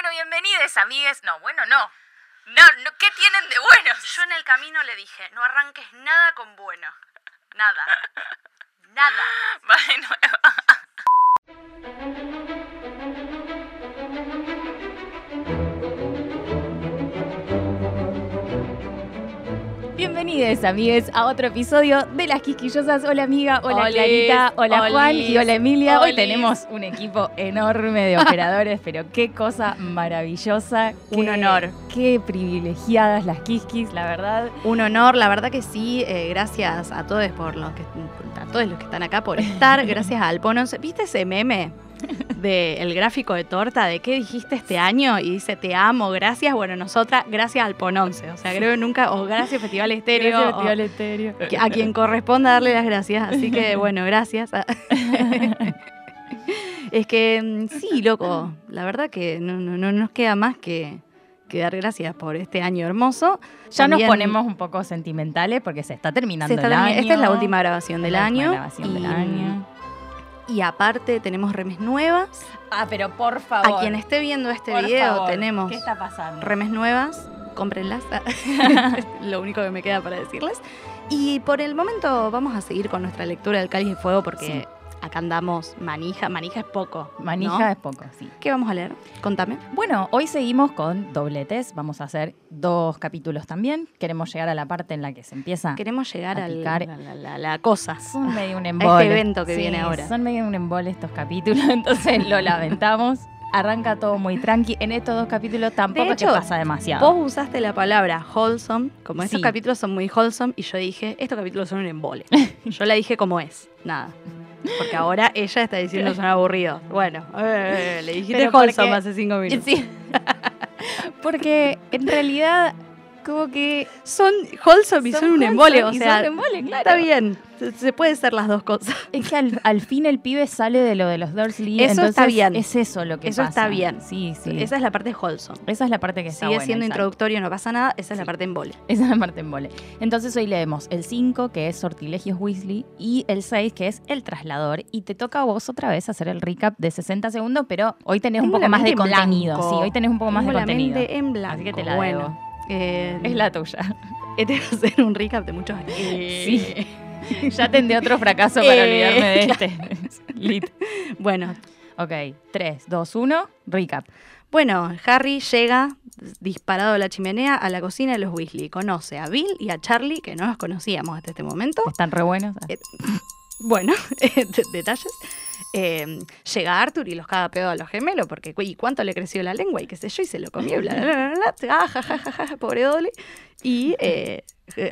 Bueno, bienvenidos, amigues. No, bueno, no. No, no, ¿qué tienen de bueno? Yo en el camino le dije, no arranques nada con bueno. Nada. Nada. Bueno, Bienvenidos, amigues, a otro episodio de Las Quisquillosas. Hola, amiga. Hola, Olis, Clarita. Hola, Juan. Y hola, Emilia. Hoy tenemos un equipo enorme de operadores, pero qué cosa maravillosa. Un qué- honor. Qué privilegiadas las Quisquis, la verdad. Un honor, la verdad que sí. eh, gracias a todos por los que a todos los que están acá por estar. Gracias a Alpononce. ¿Viste ese meme? Del gráfico de torta de qué dijiste este año y dice te amo, gracias, bueno, nosotras, gracias al Pononce, o sea, creo que nunca, o gracias Festival Estéreo, Gracias, Festival Estéreo. a quien corresponda darle las gracias. Así que, bueno, gracias. es que, mm, sí, loco, la verdad que no, no, no nos queda más que, que dar gracias por este año hermoso. Ya nos ponemos un poco sentimentales porque se está terminando se está el termi- año. Esta es la última grabación del La última año. grabación del año. Y aparte tenemos remes nuevas. Ah, pero por favor. A quien esté viendo este por video favor, tenemos ¿Qué está pasando? remes nuevas, cómprenlas. Lo único que me queda para decirles. Y por el momento vamos a seguir con nuestra lectura del Cáliz de Fuego porque Sí. Acá andamos manija. Manija es poco. Manija ¿no? es poco, sí. ¿Qué vamos a leer? Contame. Bueno, hoy seguimos con dobletes. Vamos a hacer dos capítulos también. Queremos llegar a la parte en la que se empieza. Queremos llegar A picar. la, la- la- la cosa. Son medio un embole. evento que Sí, viene ahora. Son medio un embole estos capítulos, entonces lo lamentamos. Arranca todo muy tranqui. En estos dos capítulos tampoco hecho, pasa demasiado. Vos usaste la palabra wholesome, como estos Sí. capítulos son muy wholesome, y yo dije, estos capítulos son un embole. yo la dije como es, nada. Porque ahora ella está diciendo son aburridos. Bueno, eh, le dijiste Pero porque- wholesome hace cinco minutos. Sí. Porque en realidad, como que. Son wholesome y son, un embole, o sea, embole, claro. está bien. Se, se puede ser las dos cosas. Es que al, al fin el pibe sale de lo de los Dursley. Eso entonces está bien. Es eso lo que Eso pasa. está bien. Sí, sí. Esa es la parte wholesome. Esa es la parte que está Sigue buena, siendo exacto. introductorio, no pasa nada. Esa es la parte embole. Esa es la parte en vole. Entonces hoy leemos el 5, que es Sortilegios Weasley, y el 6, que es El Traslador. Y te toca a vos otra vez hacer el recap de 60 segundos, pero hoy tenés un poco más de contenido. Sí, hoy tenés un poco más de Tengo la contenido. en blanco. Así que te la bueno, debo. Eh, Es la tuya. Este va a ser un recap de muchos años. Sí. ya tendré otro fracaso para Eh, olvidarme de este. Lit. Bueno, Ok, 3, 2, 1, recap. Bueno, Harry llega disparado de la chimenea a la cocina de los Weasley. Conoce a Bill y a Charlie, que no los conocíamos hasta este momento. ¿Están re buenos? Eh, Bueno, de- detalles. Eh, llega Arthur y los caga pedo a los gemelos, porque ¿y cuánto le creció la lengua? Y qué sé yo, y se lo comió, bla, bla, bla, bla. Ah, ja, ja, ja, ja, pobre Dolly. Y eh,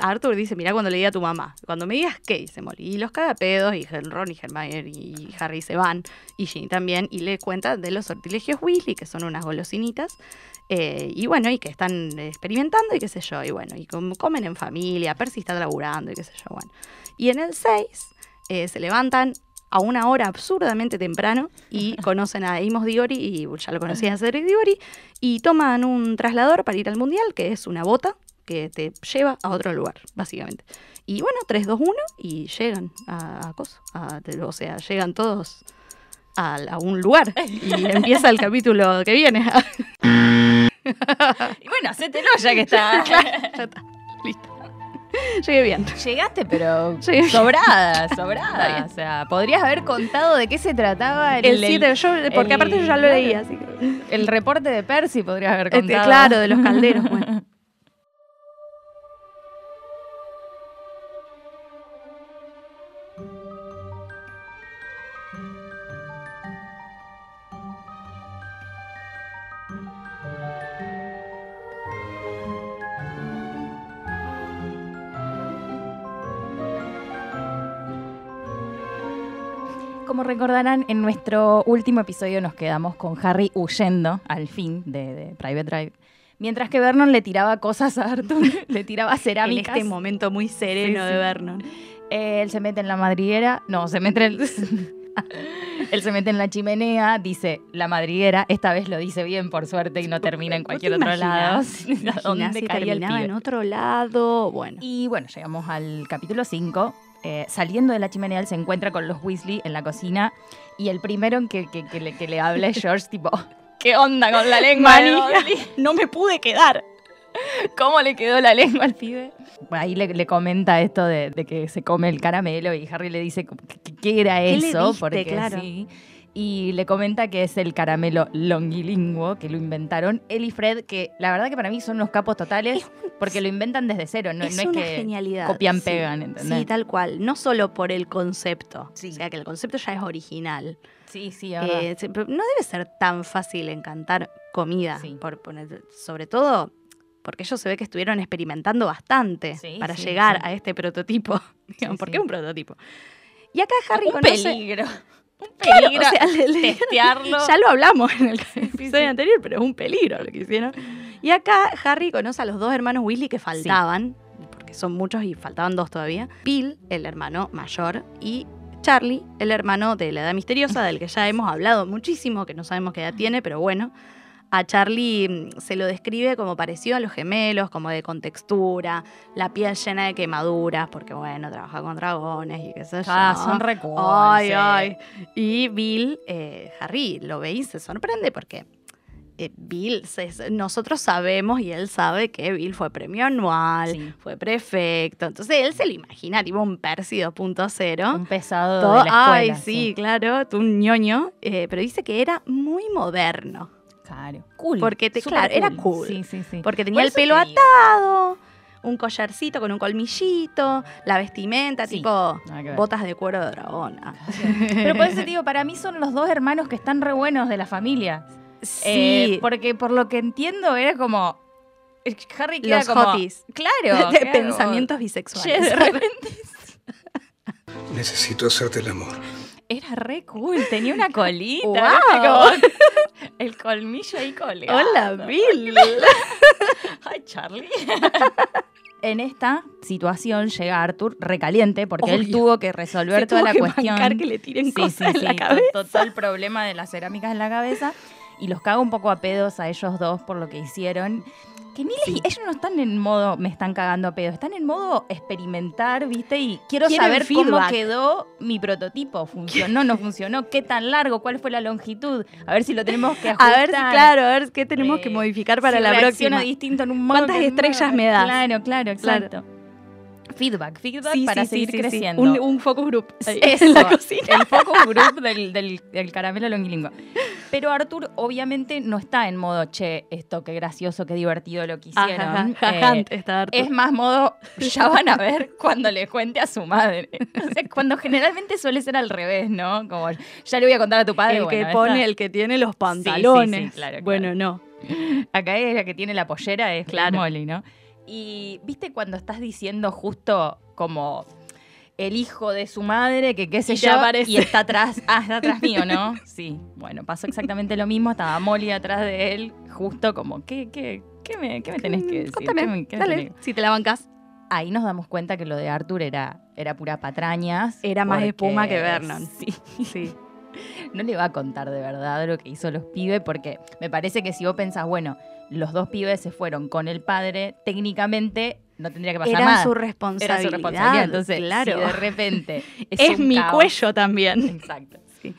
Arthur dice, mirá cuando le diga a tu mamá, cuando me digas qué, dice Molly. Y los caga pedos, y Ron y Hermione y Harry se van, y Ginny también, y le cuenta de los sortilegios Weasley, que son unas golosinitas, eh, y bueno, y que están experimentando y qué sé yo, y bueno, y com- comen en familia, Percy está laburando y qué sé yo, bueno. Y en el 6 eh, se levantan a una hora absurdamente temprano y conocen a Amos Diggory, y ya lo conocían a Cedric Diggory, y toman un traslador para ir al mundial, que es una bota que te lleva a otro lugar, básicamente. Y bueno, 3, 2, 1, y llegan a, a cosa, a- o sea, llegan todos a, a un lugar, y empieza el capítulo que viene. Y bueno, hacételo ya que está. ya está, listo. Llegué bien. Llegaste, pero Sí. sobrada, sobrada. O sea, podrías haber contado de qué se trataba el, El 7, yo, porque el- aparte yo ya lo claro. leí, así que... el reporte de Percy, podrías haber Este, contado. claro, de los calderos, bueno. Recordarán, en nuestro último episodio nos quedamos con Harry huyendo, al fin, de, de Private Drive. Mientras que Vernon le tiraba cosas a Arthur, le tiraba En cerámicas. este momento muy sereno Sí, de sí. Vernon. Él se mete en la madriguera, no, se mete en el- Él se mete en la chimenea, dice la madriguera, esta vez lo dice bien por suerte y no termina en ¿Vos cualquier otro lado. dónde si el terminaba pibe? en otro lado. Bueno. Y bueno, llegamos al capítulo 5. Eh, saliendo de la chimenea, él se encuentra con los Weasley en la cocina y el primero en que, que- que le, que le habla es George, tipo, ¿Qué onda con la lengua Dudley? no me pude quedar. ¿Cómo le quedó la lengua al pibe? Ahí le, le comenta esto de, de que se come el caramelo y Harry le dice qué era ¿Qué le eso, diste? porque Claro. sí. Y le comenta que es el caramelo longilingüo, que lo inventaron él y Fred, que la verdad que para mí son unos capos totales, porque lo inventan desde cero, no, es no es una que genialidad. copian, sí. pegan, ¿entendés? Sí, tal cual. No solo por el concepto. Sí. O sea, que el concepto ya es original. sí, sí, es. Eh, no debe ser tan fácil encantar comida. Sí. Por poner, sobre todo porque ellos se ve que estuvieron experimentando bastante Sí, para sí, llegar sí. a este prototipo. Digamos, Sí, ¿Por sí. qué un prototipo? Y acá Harry un conoce... peligro. Un Claro, peligro. o sea, le- le- testearlo. Ya lo hablamos en el episodio sí. anterior, pero es un peligro lo que hicieron. Y acá Harry conoce a los dos hermanos Weasley que faltaban, porque son muchos y faltaban dos todavía. Bill, el hermano mayor, y Charlie, el hermano de la edad misteriosa, del que ya hemos hablado muchísimo, que no sabemos qué edad tiene, pero bueno. A Charlie mm, se lo describe como parecido a los gemelos, como de contextura, la piel llena de quemaduras, porque bueno, trabaja con dragones y qué sé yo. Ah, son recuerdos. Ay, ay. Y Bill, eh, Harry, lo ve y se sorprende porque eh, Bill, se- nosotros sabemos y él sabe que Bill fue premio anual, Sí. fue prefecto. Entonces él se lo imagina, tipo un Percy 2.0. Un pesado Todo- de la escuela. ay, sí, claro, tú un ñoño. eh, pero dice que era muy moderno. Claro. Cool. Porque te- claro, era cool. Sí, sí, sí. Porque tenía Por el pelo atado, un collarcito con un colmillito, la vestimenta, Sí, tipo botas de cuero de dragón. Ah. Pero por eso te digo, para mí son los dos hermanos que están re buenos de la familia. Sí, Eh, porque por lo que entiendo era como. Harry queda los como. hotis. Claro. de pensamientos como, bisexuales. Che, de repente Necesito hacerte el amor. era re cool, tenía una colita. Wow. Como el colmillo ahí colgado. Hola, Bill. Ay, Charlie. En esta situación llega Arthur recaliente porque él tuvo que resolver Se toda tuvo la que cuestión. que le tiren sí, cosas sí, en sí, la cabeza. Todo el problema de las cerámicas en la cabeza. Y los caga un poco a pedos a ellos dos por lo que hicieron. Que ni les- Sí. ellos no están en modo me están cagando a pedos, están en modo experimentar, ¿viste? Y quiero Quieren saber cómo feedback. quedó mi prototipo. ¿Funcionó, no funcionó? ¿Qué tan largo? ¿Cuál fue la longitud? A ver si lo tenemos que A ajustar. ver, si- claro, a ver qué tenemos que modificar para si la próxima. distinto en un modo ¿Cuántas estrellas me das? Claro, claro, Claro. exacto. Feedback, feedback Sí, para sí, seguir sí, sí. creciendo. Un, un focus group Eso, en la cocina. el focus group del, del- del caramelo longilingüe. Pero Arthur obviamente no está en modo, che, esto qué gracioso, qué divertido lo que hicieron. Ajá, Eh, ajá, ajá, está Arthur. es más modo, ya van a ver cuando le cuente a su madre. O sea, cuando generalmente suele ser al revés, ¿no? Como, ya le voy a contar a tu padre. el bueno, que pone, esta- el que tiene los sí, pantalones. claro, claro. Bueno, no. Acá es la que tiene la pollera, es Claro. Molly, ¿no? Y viste cuando estás diciendo justo como el hijo de su madre, que qué sé Y yo, aparece. y está atrás, ah, está atrás mío, ¿no? Sí, bueno, pasó exactamente lo mismo, estaba Molly atrás de él, justo como, ¿qué, qué, qué, me, qué me tenés que decir? Contame, ¿Qué me- qué me dale, tenés- si te la bancas. Ahí nos damos cuenta que lo de Arthur era, era pura patrañas. Era más porque- espuma que Vernon. Sí, Sí. no le va a contar de verdad lo que hizo los pibes, porque me parece que si vos pensás, bueno, los dos pibes se fueron con el padre, técnicamente no tendría que pasar Era nada. su Era responsabilidad. su responsabilidad. Entonces, claro. si de repente es, mi caos- cuello también. Exacto. sí.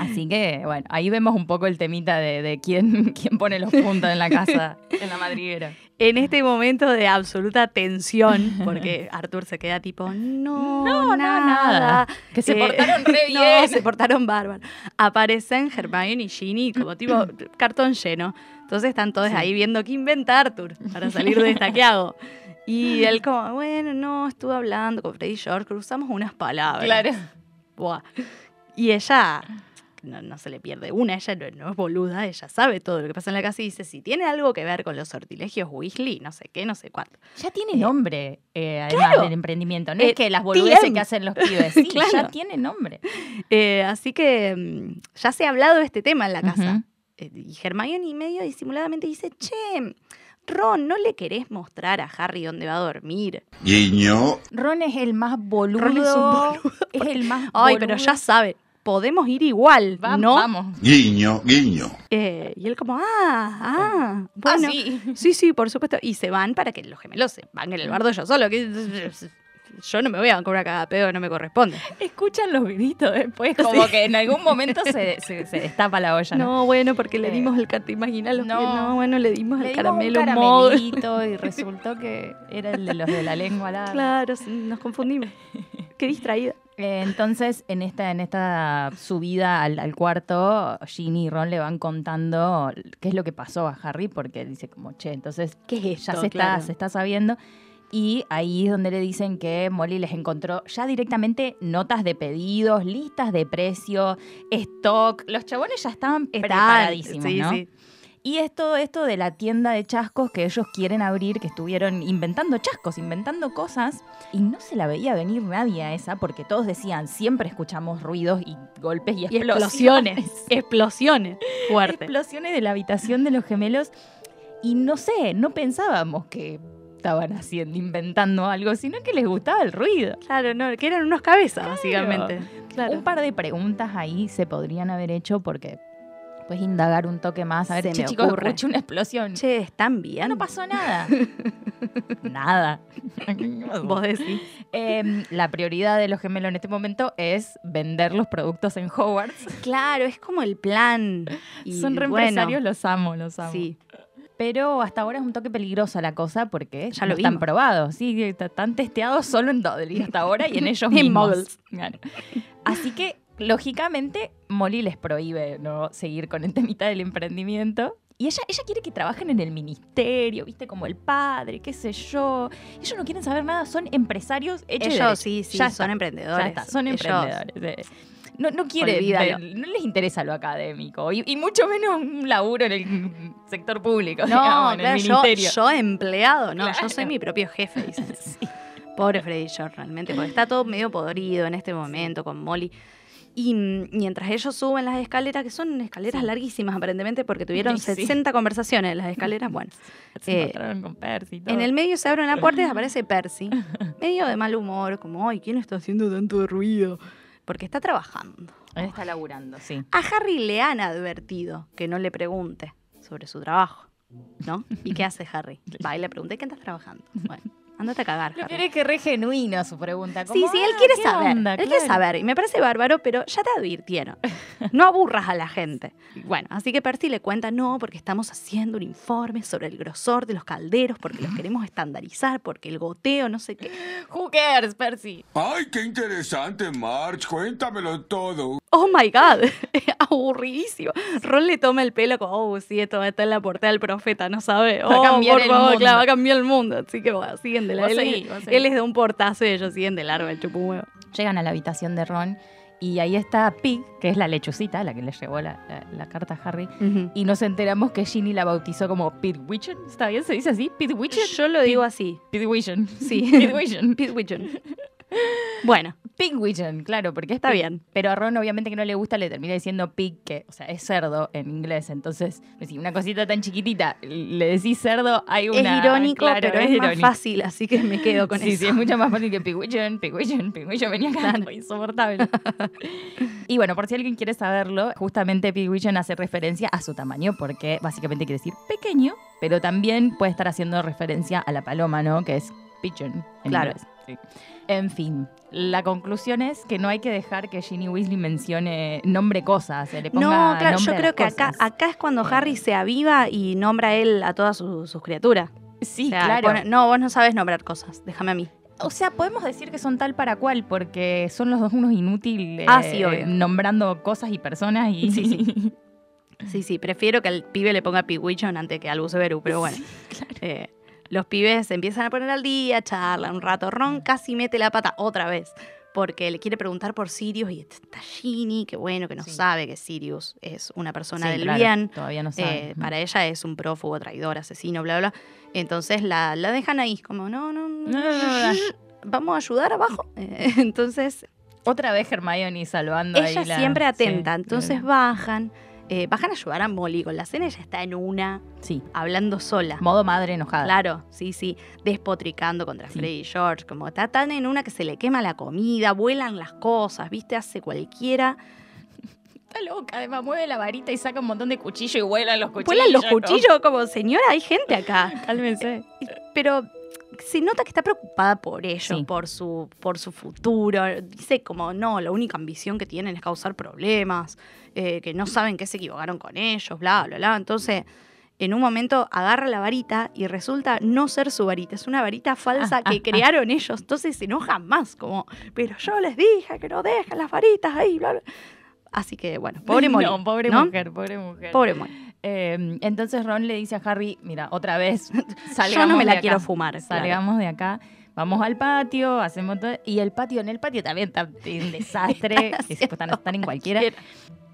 Así que, bueno, ahí vemos un poco el temita de, de quién, quién pone los puntos en la casa, en la madriguera. En este momento de absoluta tensión, porque Arthur se queda tipo, no, No, no, nada. nada. Que se portaron re No, bien. se portaron bárbaro. Aparecen Hermione y Ginny como tipo cartón lleno. Entonces están todos Sí. ahí viendo qué inventa Arthur para salir de esta. ¿Qué hago? Y él como, bueno, no, estuve hablando con Freddy George, cruzamos unas palabras. Claro. Buah. Y ella no, no se le pierde una, ella no, no es boluda, ella sabe todo lo que pasa en la casa y dice, si tiene algo que ver con los sortilegios Weasley, no sé qué, no sé cuánto. Ya tiene nombre, eh, además claro. del emprendimiento. No Eh, es que las boludeces que hacen los pibes. Sí, Claro. ya tiene nombre. Eh, así que mm, ya se ha hablado de este tema en la casa. Eh, y Hermione medio disimuladamente dice, che, Ron, ¿no le querés mostrar a Harry dónde va a dormir? Guiño. Ron es el más boludo. Ron es un boludo, Es el más Ay, boludo. pero ya sabe, podemos ir igual, Va- ¿no? Vamos. Guiño, guiño. Eh, y él como, ah, ah, bueno. Ah, sí. Sí, sí, por supuesto. Y se van para que los gemelos se van en el bardo yo solo. Que... yo no me voy a cagada de pedo, no me corresponde. Escuchan los gritos después, como que en algún momento se, se- se destapa la olla. No, bueno, porque le Eh, dimos el cat, ¿imaginas los no. pies? No, bueno, le dimos Le el caramelo mod. caramelito y resultó que era el de los de la lengua larga. Claro, nos confundimos. Qué distraída. Eh, entonces, en esta, en esta subida al, al cuarto, Ginny y Ron le van contando qué es lo que pasó a Harry, porque dice como, che, entonces ¿Qué es ya esto? se está, se está sabiendo. Y ahí es donde le dicen que Molly les encontró ya directamente notas de pedidos, listas de precio, stock. Los chabones ya estaban preparadísimos, sí, ¿no? sí. Y es todo esto de la tienda de chascos que ellos quieren abrir, que estuvieron inventando chascos, inventando cosas, y no se la veía venir nadie a esa, porque todos decían, siempre escuchamos ruidos y golpes y Y explosiones. explosiones. explosiones. Fuerte. Explosiones de la habitación de los gemelos. Y no sé, no pensábamos que estaban haciendo, inventando algo, sino que les gustaba el ruido. Claro, no, que eran unos cabezas, básicamente. Claro. Un par de preguntas ahí se podrían haber hecho porque puedes indagar un toque más. A ver, Se che, me chicos, ocurre. escuché una explosión. Che, ¿están bien? no pasó nada. nada. Vos decís. Em, la prioridad de los gemelos en este momento es vender los productos en Hogwarts. Claro, es como el plan. Y Son re bueno, empresarios, los amo, los amo. Sí. Pero hasta ahora es un toque peligrosa la cosa porque Ya no lo están probados. Sí, está- están testeados solo en Dudley hasta ahora y en ellos mismos. Claro. Así que, lógicamente, Molly les prohíbe no seguir con el temita del emprendimiento. Y ella, ella quiere que trabajen en el ministerio, viste, como el padre, qué sé yo. Ellos no quieren saber nada, son empresarios hechos Ellos sí, sí, Ya son está, emprendedores. Ya está, son Ellos- emprendedores. No, no quieren, no les interesa lo académico y, y mucho menos un laburo en el sector público, No, digamos, en claro, el yo, ministerio. yo empleado, no, Claro. yo soy mi propio jefe, dicen. Pobre Freddy George, realmente, porque está todo medio podrido en este momento con Molly. Y mientras ellos suben las escaleras, que son escaleras Sí. larguísimas aparentemente, porque tuvieron Sí, sí. 60 conversaciones en las escaleras, bueno. Se eh, encontraron con Percy y todo. En el medio se abre una puerta y aparece Percy, medio de mal humor, como, ay, ¿quién está haciendo tanto ruido? Porque está trabajando. Él está laburando, sí. A Harry le han advertido que no le pregunte sobre su trabajo, ¿no? ¿Y qué hace Harry? Va y le pregunta, ¿qué estás trabajando? Bueno, andate a cagar, Lo Harry. peor es que re genuino su pregunta. Sí, como, sí, él "Ah, quiere ¿qué saber. onda?". Él quiere saber. Y me parece bárbaro, pero ya te advirtieron. No aburras a la gente. Bueno, así que Percy le cuenta, no, porque estamos haciendo un informe sobre el grosor de los calderos, porque los queremos estandarizar, porque el goteo, no sé qué. Who cares, Percy? Ay, qué interesante, March. Cuéntamelo todo. Oh my God, aburridísimo. Ron le toma el pelo como, oh, sí, esto está en la portada del profeta, no sabe. Va a Oh, cambiar por el favor, mundo. claro, va a cambiar el mundo. Así que bueno, siguen de Vos largo. seguí, Él, él les da un portazo y ellos siguen de largo el. Llegan a la habitación de Ron y ahí está Pig, que es la lechucita, la que le llevó la, la- la carta a Harry. Y nos enteramos que Ginny la bautizó como Pidwitchen. ¿Está bien? ¿Se dice así? ¿Pidwitchen? Yo lo digo así. Pidwitchen. Sí. Pidwitchen. Pidwidgeon. Bueno, Pigwitchen, claro, porque Está Pig. bien. Pero a Ron, obviamente, que no le gusta, le termina diciendo pig, que, o sea, es cerdo en inglés. Entonces, si una cosita tan chiquitita le decís cerdo, hay una. es irónico, claro, pero es, más irónico. fácil, así que me quedo con sí, eso. sí, es mucho más fácil que Pigwidgeon, Pigwidgeon, Pigwidgeon venía acá, insoportable. y bueno, por si alguien quiere saberlo, justamente Pigwidgeon hace referencia a su tamaño, porque básicamente quiere decir pequeño, pero también puede estar haciendo referencia a la paloma, ¿no? Que es pigeon en Claro. inglés. Sí. En fin, la conclusión es que no hay que dejar que Ginny Weasley mencione, nombre cosas, se le ponga No, claro, yo creo que acá, acá es cuando Eh. Harry se aviva y nombra él a todas sus, sus criaturas. Sí, O sea, claro. pone, no, vos no sabes nombrar cosas, déjame a mí. O sea, podemos decir que son tal para cual, porque son los dos unos inútiles Ah, sí, obvio. nombrando cosas y personas y Sí, sí. Sí, sí, prefiero que al pibe le ponga Pigwidgeon antes que al Buceberu, pero bueno. Eh, los pibes se empiezan a poner al día, charlan un rato. Ron casi mete la pata otra vez, porque le quiere preguntar por Sirius y está Ginny, que bueno, que no Sí. sabe que Sirius es una persona Sí, del claro, bien. Todavía no Eh, sabe. para ella es un prófugo, traidor, asesino, bla, bla. Entonces la, la dejan ahí, como, no, no, no, No, no, no, no. vamos a ayudar abajo. Eh, entonces Otra vez Hermione salvando ahí ella la- siempre atenta, sí, entonces bajan, eh, bajan a ayudar a Molly con la cena, ella está en una, Sí, hablando sola. modo madre enojada. Claro, sí, sí, despotricando contra Sí. Freddy y George, como está tan en una que se le quema la comida, vuelan las cosas, ¿viste? Hace cualquiera. Está loca, además mueve la varita y saca un montón de cuchillos y vuelan los cuchillos. Vuelan los cuchillos como, señora, hay gente acá. Cálmense. Pero se nota que está preocupada por ellos, Sí. por, su, por su futuro. Dice como, no, la única ambición que tienen es causar problemas, eh, que no saben que se equivocaron con ellos, bla, bla, bla. Entonces, en un momento agarra la varita y resulta no ser su varita, es una varita falsa que crearon ellos. Entonces se enojan más, como, pero yo les dije que no dejen las varitas ahí, bla, bla. Así que, bueno, pobre Molly. No, pobre ¿no? mujer, pobre mujer. Pobre Molly. Eh, entonces Ron le dice a Harry, mira, otra vez, salgamos Yo no me de la acá. quiero fumar. claro. Salgamos de acá, vamos al patio, hacemos todo. Y el patio, en el patio también está un desastre. están, están en cualquiera.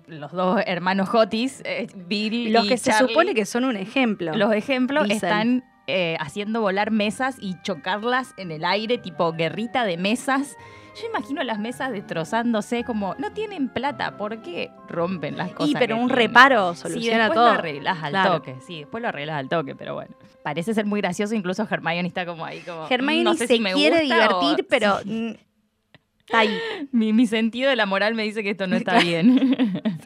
Los dos hermanos Hotis, eh, Bill Los y que se supone que son un ejemplo. Los ejemplos Dicen. están eh, haciendo volar mesas y chocarlas en el aire, tipo guerrita de mesas. Yo imagino las mesas destrozándose como, no tienen plata, ¿por qué rompen las cosas? y pero un tienen? reparo Sí, soluciona después todo. lo arreglas al Claro. toque, sí, después lo arreglas al toque, pero bueno. Parece ser muy gracioso, incluso Hermione está como ahí como... Hermione no sé se si me quiere o- divertir, pero mm, está ahí. Mi, mi sentido de la moral me dice que esto no está bien.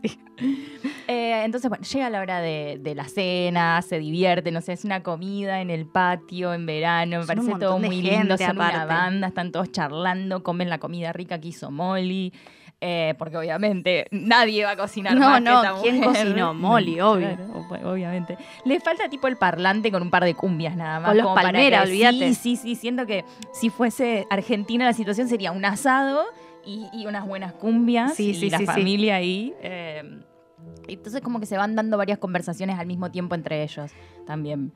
Eh, entonces, bueno, llega la hora de, de la cena, se divierte, no sé, es una comida en el patio en verano, me Son parece todo muy lindo, son una aparte. banda, están todos charlando, comen la comida rica que hizo Molly. eh, porque obviamente nadie va a cocinar No, más no, que esta ¿quién mujer. cocinó? Molly, obvio. Claro, obviamente. Le falta tipo el parlante con un par de cumbias nada más. Con los como para Palmera, que- olvídate. Sí, sí, sí. Siento que si fuese Argentina la situación sería un asado y, y unas buenas cumbias Sí, y sí, la sí. familia ahí. eh, entonces como que se van dando varias conversaciones al mismo tiempo entre ellos también.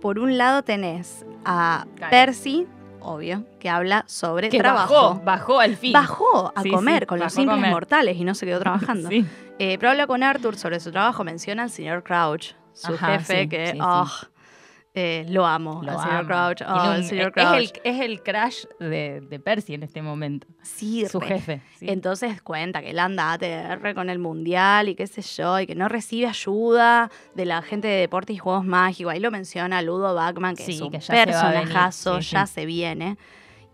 Por un lado tenés a Claro. Percy, obvio, que habla sobre Que trabajo. bajó, bajó al fin. Bajó a Sí, comer sí, con los simples comer. mortales y no se quedó trabajando. Sí. Eh, pero habla con Arthur sobre su trabajo, menciona al señor Crouch, su Ajá, jefe, que ah, eh, lo amo, Lo al señor ama. Crouch. El señor es, Crouch. el, es el crash de, de Percy en este momento. Sí, Su re. jefe. sí. Entonces cuenta que él anda ATR con el mundial y qué sé yo, y que no recibe ayuda de la gente de deportes y juegos mágicos. Ahí lo menciona Ludo Bachman, que Sí, es un que ya personajazo, sí, ya se viene.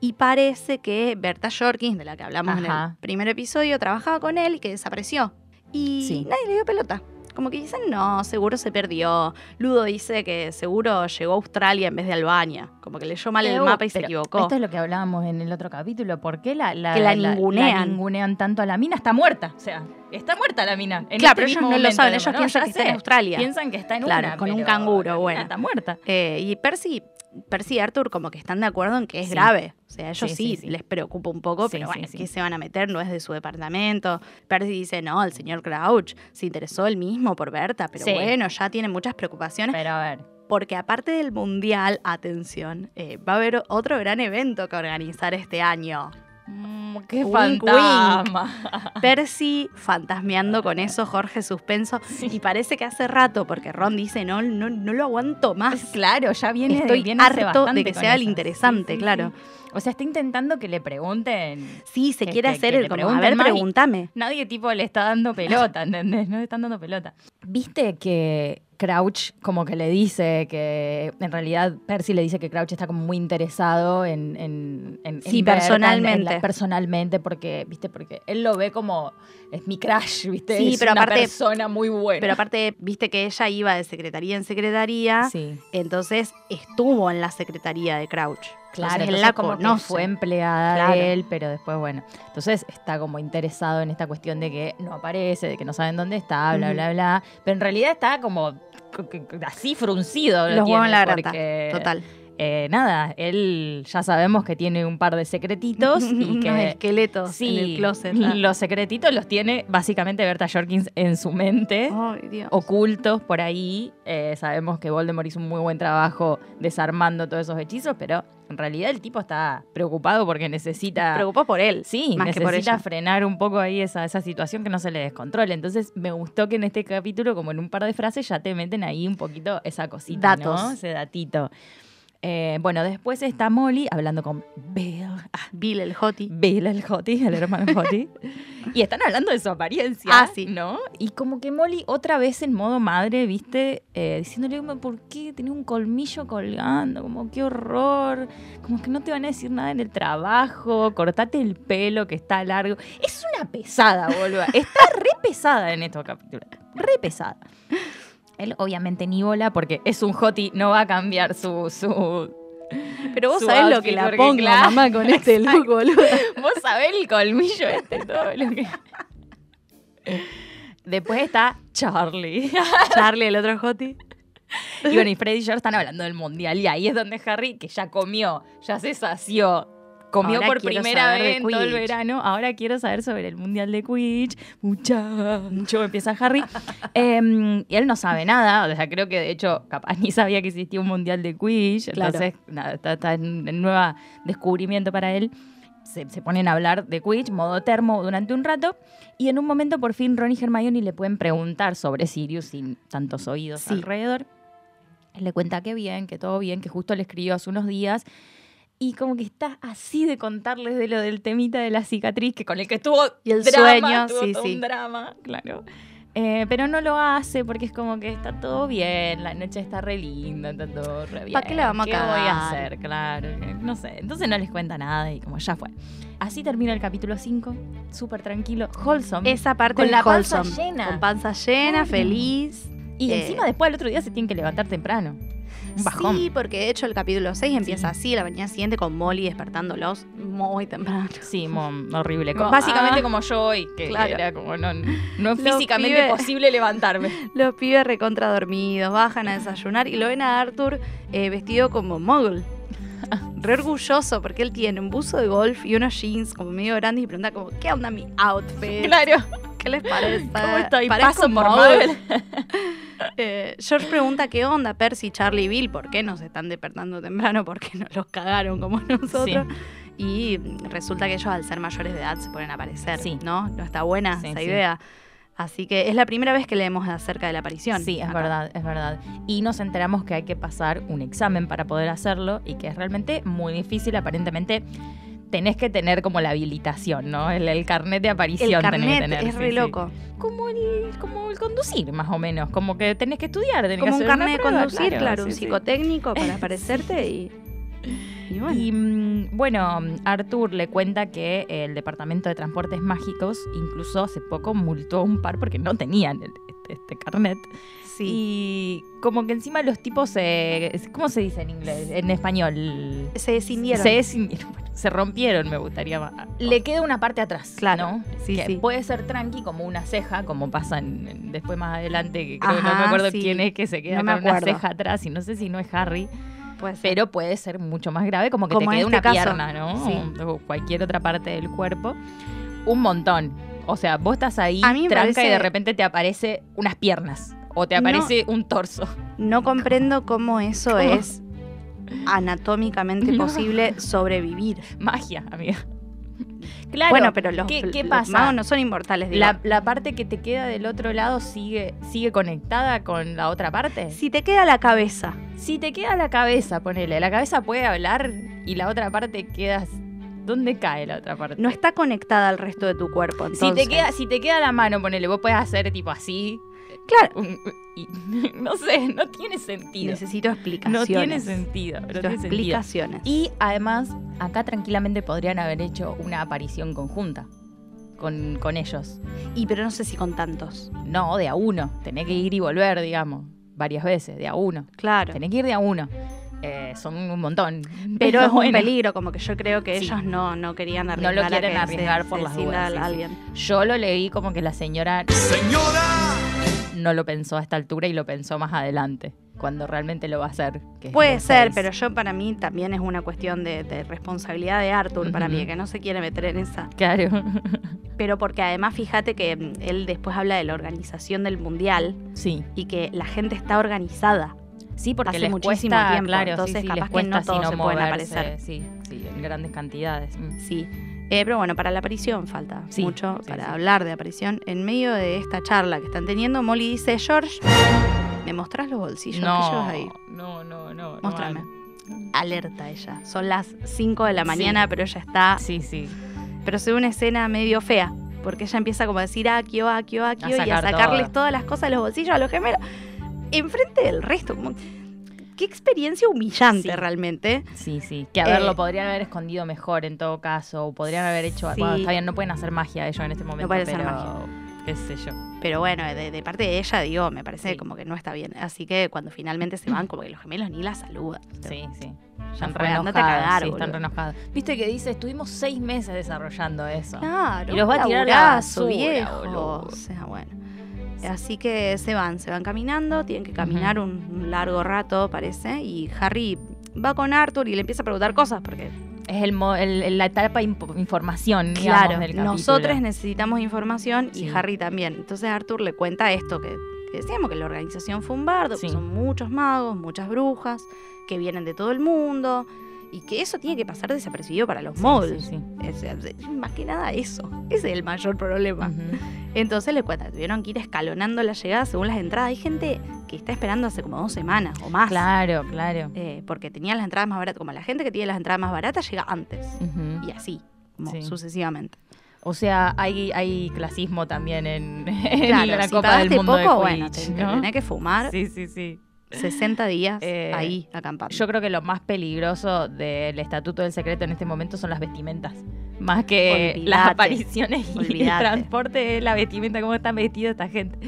Y parece que Berta Jorkins, de la que hablamos en el primer episodio, trabajaba con él y que desapareció. Y nadie le dio pelota. Como que dicen, no, seguro se perdió. Ludo dice que seguro llegó a Australia en vez de Albania. Como que leyó mal el mapa y se equivocó. Esto es lo que hablábamos en el otro capítulo. ¿Por qué la, la, Que la ningunean. ningunean tanto a la mina? Está muerta. O sea, está muerta la mina. En claro, este pero ellos mismo no lo saben, ellos ¿no? piensan Ya que está en. Australia. Piensan que está en Claro, una. con un canguro, la bueno. Está muerta. Eh, y Percy, Percy y Arthur como que están de acuerdo en que es Sí. grave. O sea, ellos Sí, sí, sí, sí. les preocupa un poco, pero bueno. ¿qué se van a meter? No es de su departamento. Percy dice, no, el señor Crouch se interesó él mismo por Berta, pero bueno, ya tiene muchas preocupaciones. Pero a ver. Porque aparte del Mundial, atención, eh, va a haber otro gran evento que organizar este año. Mm, ¡Qué Wink, fantasma! Percy fantasmeando con eso, Jorge suspenso. Y parece que hace rato, porque Ron dice, no, no, no lo aguanto más. Claro, ya viene Estoy viene hace harto de que sea el interesante, claro. O sea, está intentando que le pregunten. Sí, se Que- quiere que- hacer que el como, a ver, pregúntame. Nadie tipo le está dando pelota, ¿entendés? No le están dando pelota. ¿Viste que Crouch como que le dice que en realidad Percy le dice que Crouch está como muy interesado en, en, en- Sí, en- personalmente. la- personalmente, porque, viste, porque él lo ve como es mi crush, viste, Sí, es pero una aparte- persona muy buena. Pero aparte, viste que ella iba de secretaría en secretaría, sí, entonces estuvo en la secretaría de Crouch. Claro, Entonces, la como conoce. fue empleada Claro. de él, pero después bueno, entonces está como interesado en esta cuestión de que no aparece, de que no saben dónde está, bla bla bla, pero en realidad está como así fruncido lo Los huevos tiene, en la grata. Total. Eh, nada, él ya sabemos que tiene un par de secretitos y que esqueletos sí, en el closet. ah. los secretitos los tiene básicamente Berta Jorkins en su mente. Dios. Ocultos por ahí. Eh, sabemos que Voldemort hizo un muy buen trabajo desarmando todos esos hechizos, pero en realidad el tipo está preocupado porque necesita. Preocupó por él. Sí, más que por necesita ella. frenar un poco ahí esa, esa situación que no se le descontrole. Entonces me gustó que en este capítulo, como en un par de frases, ya te meten ahí un poquito esa cosita, ¿no? Datos. Ese datito. Eh, bueno, después está Molly hablando con Bill. Ah, Bill, el Hoti. Bill, el Joti, el hermano Joti. y están hablando de su apariencia. Ah, sí. ¿No? Y como que Molly otra vez en modo madre, ¿viste? Eh, diciéndole, como, ¿por qué tenés un colmillo colgando? Como, qué horror. Como que no te van a decir nada en el trabajo. Cortate el pelo que está largo. Es una pesada, boluda. Está re pesada en estos capítulos. Re pesada. Él obviamente ni bola porque es un Joti, no va a cambiar su, su, Pero vos sabés lo que la pongo, claro, mamá, con este look, boludo. Vos sabés el colmillo este, todo lo que... Después está Charlie. Charlie, el otro Joti. Y bueno, y Freddy y George están hablando del mundial. Y ahí es donde Harry, que ya comió, ya se sació, comió Ahora por primera vez en todo el verano. Ahora quiero saber sobre el mundial de Quidditch. Muchacho, empieza Harry. Em, y él no sabe nada. O sea, creo que de hecho, capaz ni sabía que existía un mundial de Quidditch. Claro. Entonces, nada, está, está en, en nueva descubrimiento para él. Se, se ponen a hablar de Quidditch, modo termo, durante un rato. Y en un momento, por fin, Ron y Hermione le pueden preguntar sobre Sirius sin tantos oídos Sí. alrededor. Él le cuenta que bien, que todo bien, que justo le escribió hace unos días. Y como que está así de contarles de lo del temita de la cicatriz, que con el que estuvo Y el drama, sueño, tuvo sí, todo sí. un drama, claro. Eh, pero no lo hace porque es como que está todo bien, la noche está re linda, está todo re bien. ¿Pa' qué la vamos a ¿Qué voy a hacer? Claro, no sé. Entonces no les cuenta nada y como ya fue. Así termina el capítulo 5, súper tranquilo, wholesome. Esa parte Con la panza llena. Con panza llena, feliz. y eh, encima después al otro día se tienen que levantar temprano. Un bajón. Sí, porque de hecho el capítulo 6 empieza así, la mañana siguiente con Molly despertándolos muy temprano. Sí, mo- horrible. Como, Básicamente ah, como yo hoy, que claro. era como no, no físicamente pibes- posible levantarme. Los pibes recontra dormidos, bajan a desayunar y lo ven a Arthur eh, vestido como muggle. Re orgulloso porque él tiene un buzo de golf y unos jeans como medio grandes y pregunta como, ¿qué onda mi outfit? Claro. ¿Qué les parece? ¿Cómo estoy? ¿Parezco Paso por muggle?" Muggle. Eh, George pregunta qué onda Percy, Charlie y Bill, ¿por qué nos están despertando temprano? ¿Por qué no los cagaron como nosotros? Y resulta que ellos al ser mayores de edad se ponen a aparecer, Sí. ¿no? No está buena Sí, esa idea. Así que es la primera vez que leemos acerca de la aparición. Sí, es acá. verdad, es verdad. Y nos enteramos que hay que pasar un examen para poder hacerlo y que es realmente muy difícil. Aparentemente tenés que tener como la habilitación, ¿no? El, el carnet de aparición El tenés que carnet tener. es re sí. loco. Como el, como el conducir, más o menos. Como que tenés que estudiar, tenés Como que un hacer una carnet de conducir, claro, un psicotécnico para aparecerte y, y bueno. Y mm, bueno, Arthur le cuenta que el Departamento de Transportes Mágicos incluso hace poco multó a un par porque no tenían el- este, este carnet. Sí. Y como que encima los tipos se... ¿Cómo se dice en inglés? En español. se descindieron. Se descindieron. Bueno, se rompieron, me gustaría más. Le queda una parte atrás, Claro, ¿no? sí, que sí. puede ser tranqui como una ceja, como pasa en- después más adelante, que creo que no me acuerdo sí. quién es que se queda No con una ceja atrás y no sé si no es Harry. Puede. Pero puede ser mucho más grave, como que Como te quede este una caso. pierna, ¿no? Sí. O cualquier otra parte del cuerpo. Un montón. O sea, vos estás ahí, A mí me tranca, y de repente te aparece unas piernas. O te No. aparece un torso. No comprendo cómo eso ¿Cómo? es anatómicamente No. posible sobrevivir. Magia, amiga. Claro. bueno, pero los, ¿qué, qué los pasa? magos no son inmortales, la, la parte que te queda del otro lado sigue, sigue conectada con la otra parte. Si te queda la cabeza, Si te queda la cabeza, ponele, la cabeza puede hablar y la otra parte queda. ¿Dónde cae la otra parte? no está conectada al resto de tu cuerpo. si Entonces. te queda, si te queda la mano, ponele, vos puedes hacer tipo así. Claro, un- y- no sé, no tiene sentido. necesito No explicaciones. tiene sentido. No tiene sentido. explicaciones. Y además, acá tranquilamente podrían haber hecho una aparición conjunta con, con ellos. Y pero no sé si con tantos. No, de a uno. Tenés que ir y volver, digamos, varias veces, de a uno. Claro. Tenés que ir de a uno. Eh, son un montón. Pero es un bueno, peligro, como que yo creo que Sí. ellos no, no querían lo arriesgar. a quieren que se- arriesgar por se las dudas, a sí, sí. alguien. Yo lo leí como que la señora ¡Señora! No lo pensó a esta altura y lo pensó más adelante, cuando realmente lo va a hacer. que Puede ser, seis. pero yo para mí también es una cuestión de, de responsabilidad de Arthur, para mí, que no se quiere meter en esa. Claro. Pero porque además fíjate que mm, él después habla de la organización del mundial sí. y que la gente está organizada. Sí, porque Hace les muchísimo cuesta, tiempo, claro, entonces sí, sí, capaz les que no todos no se pueden aparecer. Sí, sí, en grandes cantidades. Mm. Sí. Eh, pero bueno, para la aparición falta Sí, mucho sí, para sí. hablar de aparición. En medio de esta charla que están teniendo, Molly dice, George, ¿me mostrás los bolsillos que llevas ahí? no, no, no. no, Mostrame. Alerta ella. Son las 5 de la mañana, pero ella está... Sí, sí. Pero se ve una escena medio fea, porque ella empieza como a decir Akio, Akio, Akio, y a sacar sacarles todo. todas las cosas de los bolsillos a los gemelos. Enfrente del resto. como- Qué experiencia humillante Sí. realmente. Sí, sí. Que a ver, Eh, lo podrían haber escondido mejor en todo caso. O podrían haber hecho. Sí. Bueno, está bien, no pueden hacer magia ellos en este momento. pueden hacer pero, magia. qué sé yo. Pero bueno, de, de parte de ella, digo, me parece Sí. como que no está bien. Así que cuando finalmente se van, como que los gemelos ni la saludan. Sí, sí. Ya Están fue, re andate a enojadas, cagar, sí, están boludo. re enojadas. Viste que dice, estuvimos seis meses desarrollando eso. Claro. Y los va a tirar a basura, viejo. boludo. O sea, bueno. Así que se van, se van caminando, tienen que caminar un, un largo rato, parece, y Harry va con Arthur y le empieza a preguntar cosas porque, Es el, el- la etapa de información, digamos, claro, del nosotros necesitamos información y. Harry también. Entonces Arthur le cuenta esto que, que decíamos, que la organización fue un bardo, que son muchos magos, muchas brujas, que vienen de todo el mundo y que eso tiene que pasar desapercibido para los Sí, mods. sí, sí. Es- es- más que nada eso. Ese es el mayor problema. Entonces le cuentan, tuvieron que ir escalonando la llegada según las entradas. Hay gente que está esperando hace como dos semanas o más. Claro, claro. eh, porque tenían las entradas más baratas. Como la gente que tiene las entradas más baratas llega antes. Y así, como sucesivamente. O sea, hay, hay clasismo también en, en Claro, la si Copa del Mundo de poco, bueno, Quidditch, te, te ¿no? tenés que fumar Sí, sí, sí. 60 días Eh, ahí acampando. Yo creo que lo más peligroso del Estatuto del Secreto en este momento son las vestimentas. Más que las apariciones y el transporte, la vestimenta, cómo están vestida esta gente.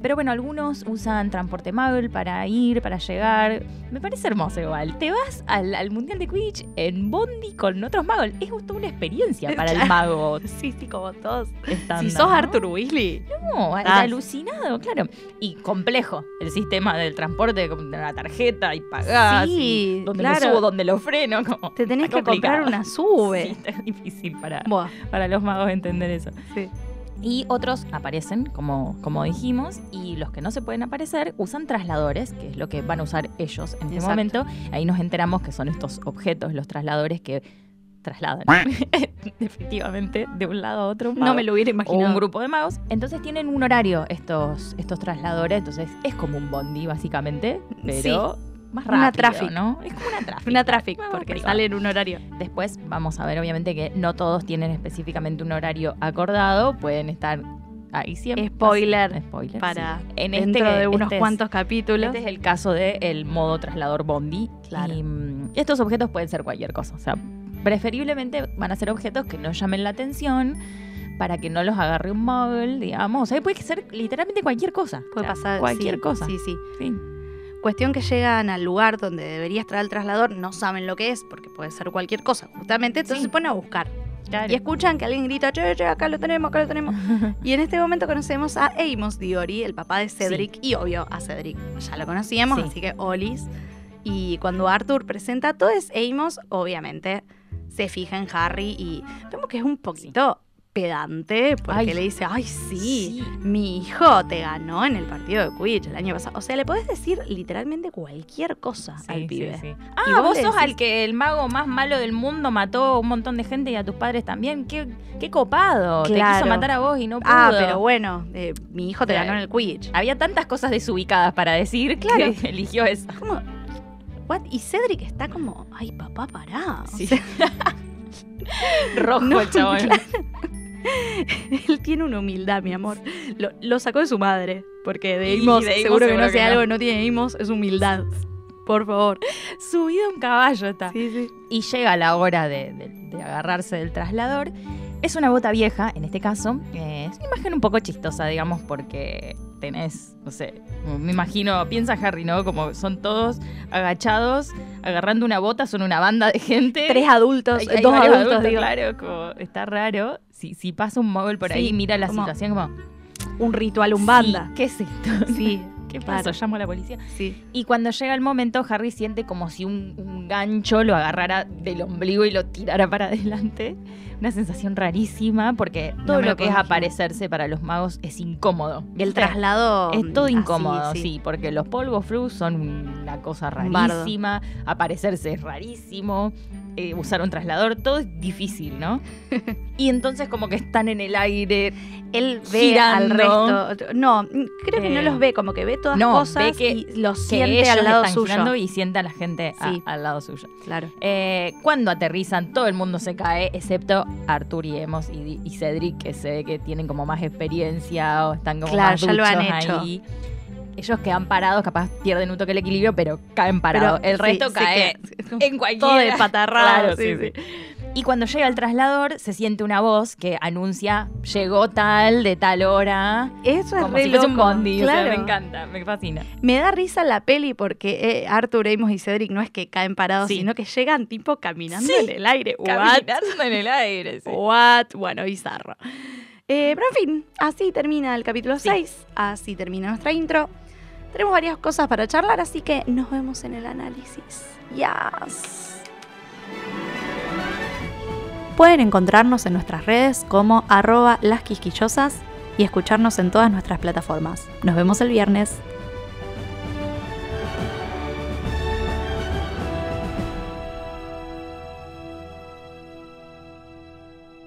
Pero bueno, algunos usan transporte muggle para ir, para llegar. Me parece hermoso igual. Te vas al, al Mundial de Quidditch en Bondi con otros magos. Es justo una experiencia para el mago sí, sí, como todos. estándar, si sos ¿no? Arthur Weasley. No, al- Ah. alucinado, claro. Y complejo el sistema del transporte, con la tarjeta y pagás. Sí, y donde claro. lo subo, donde lo freno. Como, Te tenés que comprar una sube. Sí, está difícil para, Buah, para los magos entender eso. sí. Y otros aparecen, como, como dijimos, y los que no se pueden aparecer usan trasladores, que es lo que van a usar ellos en este Exacto. momento. Ahí nos enteramos que son estos objetos, los trasladores que trasladan efectivamente de un lado a otro. un No me lo hubiera o imaginado. un grupo de magos. Entonces tienen un horario estos, estos trasladores, entonces es como un bondi básicamente, pero más rápido, Una traffic. ¿no? Es como una traffic. Una traffic, porque sale en un horario. Después vamos a ver obviamente que no todos tienen específicamente un horario acordado, pueden estar ahí siempre. Spoiler Spoiler, para sí. en dentro este, de unos este es- cuantos capítulos. este es el caso del modo traslador Bondi. Claro. Y mm, estos objetos pueden ser cualquier cosa. O sea, preferiblemente van a ser objetos que no llamen la atención para que no los agarre un muggle, digamos. O sea, puede ser literalmente cualquier cosa. Puede O sea, pasar cualquier sí, cosa. Sí, sí. Sí. Cuestión que llegan al lugar donde debería estar el traslador, no saben lo que es, porque puede ser cualquier cosa, justamente, entonces Sí. se ponen a buscar. Claro. Y escuchan que alguien grita, che, che, acá lo tenemos, acá lo tenemos. y en este momento conocemos a Amos Diori, el papá de Cedric, y obvio a Cedric. Ya lo conocíamos, Sí. así que Olis. Y cuando Arthur presenta todo es Amos, obviamente se fija en Harry y vemos que es un poquito pedante, porque Ay. le dice, ay, sí, Sí. mi hijo te ganó en el partido de Quidditch el año pasado. O sea, le podés decir literalmente cualquier cosa Sí, al pibe. sí. Y Ah, vos sos decís- al que el mago más malo del mundo mató un montón de gente y a tus padres también. Qué, qué copado. Te Claro. quiso matar a vos y no pudo. Ah, pero bueno, eh, mi hijo te Claro. ganó en el Quidditch. Había tantas cosas desubicadas para decir Claro. que eligió. What? Y Cedric está como, ay, papá, pará. O sea, Rojo No, el chabón. claro. él tiene una humildad, mi amor. Lo, lo sacó de su madre, porque de Amos seguro que no sea algo que no tiene Amos, es humildad. Por favor. Subido a un caballo está. Sí, sí. Y llega la hora de, de- de agarrarse del traslador. Es una bota vieja, en este caso. Eh, es una imagen un poco chistosa, digamos, porque tenés, no sé, me imagino, piensa Harry, ¿no? Como son todos agachados, agarrando una bota, son una banda de gente. Tres adultos, Hay- hay dos adultos, digo. claro, como está raro. Si, si pasa un móvil por Sí, ahí, mira la como- situación como... Un ritual, un banda. sí, ¿Qué es esto? Sí, ¿Qué pasó? Claro. Llamo a la policía. sí. Y cuando llega el momento, Harry siente como si un, un gancho lo agarrara del ombligo y lo tirara para adelante. Una sensación rarísima, porque todo lo que es aparecerse para los magos es incómodo. Y el traslado. Es todo así, incómodo, sí. porque los polvos flus son una cosa bardo. rarísima, aparecerse es rarísimo, eh, usar un traslador, todo es difícil, ¿no? y entonces como que están en el aire, Él ve Girando. al resto. No, creo que no Eh, los ve, como que ve todas no, cosas ve que- y los siente al lado están suyo. y siente a la gente a- al lado suyo. Claro. Eh, cuando aterrizan, todo el mundo se cae, excepto Arthur y Emos y, y Cedric, que se ve que tienen como más experiencia o están como Claro, más ya lo han hecho. ahí. Ellos quedan parados, capaz pierden un toque el equilibrio, pero caen parados. Pero el resto sí, cae en cualquier todo de patarrado, Claro, sí, sí, sí. sí. Y cuando llega el traslador, se siente una voz que anuncia llegó tal de tal hora. Eso es Como re si fuese un loco. o sea, me encanta, me fascina. Me da risa la peli porque eh, Arthur, Amos y Cedric no es que caen parados, Sí. sino que llegan tipo caminando Sí. en el aire. What? Caminando en el aire. sí. What? Bueno, bizarro. Eh, pero en fin, así termina el capítulo 6, así termina nuestra intro. Tenemos varias cosas para charlar, así que nos vemos en el análisis. Yes. Pueden encontrarnos en nuestras redes como arroba y escucharnos en todas nuestras plataformas. Nos vemos el viernes.